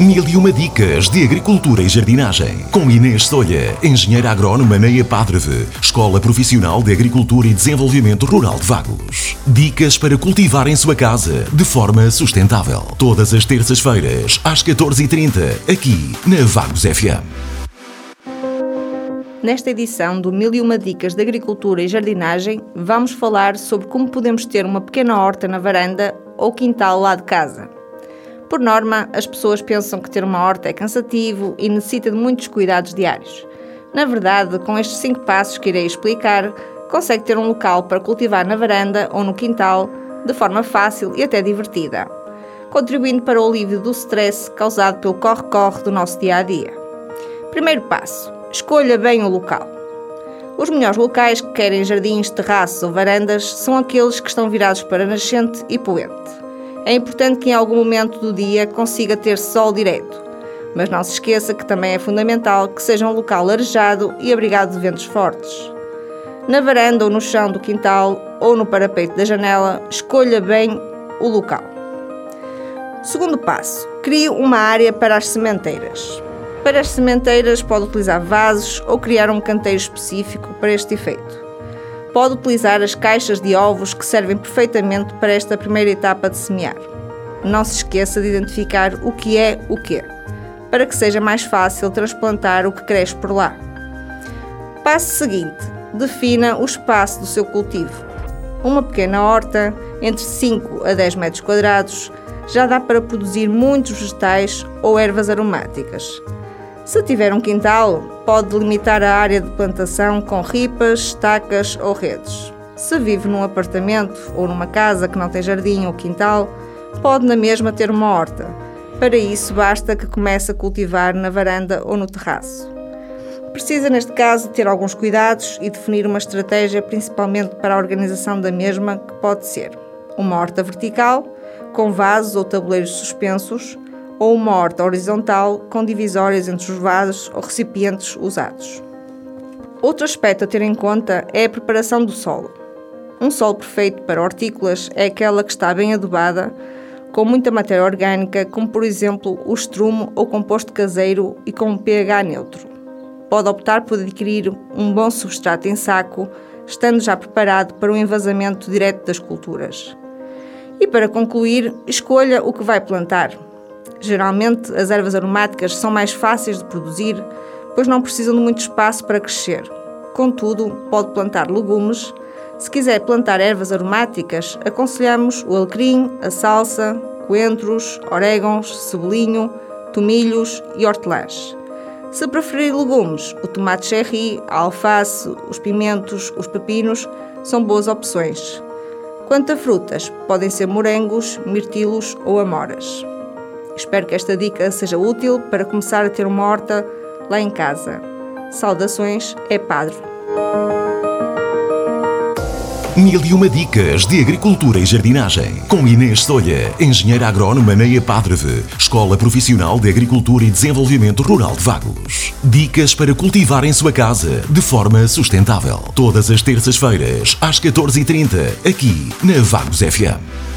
Mil e uma dicas de agricultura e jardinagem. Com Inês Solha, engenheira agrónoma na EPADREVE, Escola Profissional de Agricultura e Desenvolvimento Rural de Vagos. Dicas para cultivar em sua casa de forma sustentável. Todas as terças-feiras, às 14h30, aqui na Vagos FM. Nesta edição do Mil e Uma Dicas de Agricultura e Jardinagem, vamos falar sobre como podemos ter uma pequena horta na varanda ou quintal lá de casa. Por norma, as pessoas pensam que ter uma horta é cansativo e necessita de muitos cuidados diários. Na verdade, com estes cinco passos que irei explicar, consegue ter um local para cultivar na varanda ou no quintal de forma fácil e até divertida, contribuindo para o alívio do stress causado pelo corre-corre do nosso dia a dia. Primeiro passo: escolha bem o local. Os melhores locais que querem jardins, terraços ou varandas são aqueles que estão virados para nascente e poente. É importante que em algum momento do dia consiga ter sol direto, mas não se esqueça que também é fundamental que seja um local arejado e abrigado de ventos fortes. Na varanda ou no chão do quintal ou no parapeito da janela, escolha bem o local. Segundo passo, crie uma área para as sementeiras. Para as sementeiras, pode utilizar vasos ou criar um canteiro específico para este efeito pode utilizar as caixas de ovos que servem perfeitamente para esta primeira etapa de semear. Não se esqueça de identificar o que é o que, para que seja mais fácil transplantar o que cresce por lá. Passo seguinte: defina o espaço do seu cultivo. Uma pequena horta, entre 5 a 10 metros quadrados, já dá para produzir muitos vegetais ou ervas aromáticas. Se tiver um quintal, pode delimitar a área de plantação com ripas, estacas ou redes. Se vive num apartamento ou numa casa que não tem jardim ou quintal, pode na mesma ter uma horta. Para isso, basta que comece a cultivar na varanda ou no terraço. Precisa, neste caso, ter alguns cuidados e definir uma estratégia, principalmente para a organização da mesma, que pode ser uma horta vertical, com vasos ou tabuleiros suspensos, ou uma horta horizontal com divisórias entre os vasos ou recipientes usados. Outro aspecto a ter em conta é a preparação do solo. Um solo perfeito para hortícolas é aquela que está bem adubada, com muita matéria orgânica, como por exemplo o estrumo ou composto caseiro e com um pH neutro. Pode optar por adquirir um bom substrato em saco, estando já preparado para o envasamento direto das culturas. E para concluir, escolha o que vai plantar, Geralmente, as ervas aromáticas são mais fáceis de produzir, pois não precisam de muito espaço para crescer. Contudo, pode plantar legumes. Se quiser plantar ervas aromáticas, aconselhamos o alecrim, a salsa, coentros, orégãos, cebolinho, tomilhos e hortelãs. Se preferir legumes, o tomate cherry, a alface, os pimentos, os pepinos são boas opções. Quanto a frutas, podem ser morangos, mirtilos ou amoras. Espero que esta dica seja útil para começar a ter uma horta lá em casa. Saudações, é Padre. Mil e uma dicas de agricultura e jardinagem. Com Inês Solha, engenheira agrónoma na EPADREVE, Escola Profissional de Agricultura e Desenvolvimento Rural de Vagos. Dicas para cultivar em sua casa de forma sustentável. Todas as terças-feiras, às 14h30, aqui na Vagos FM.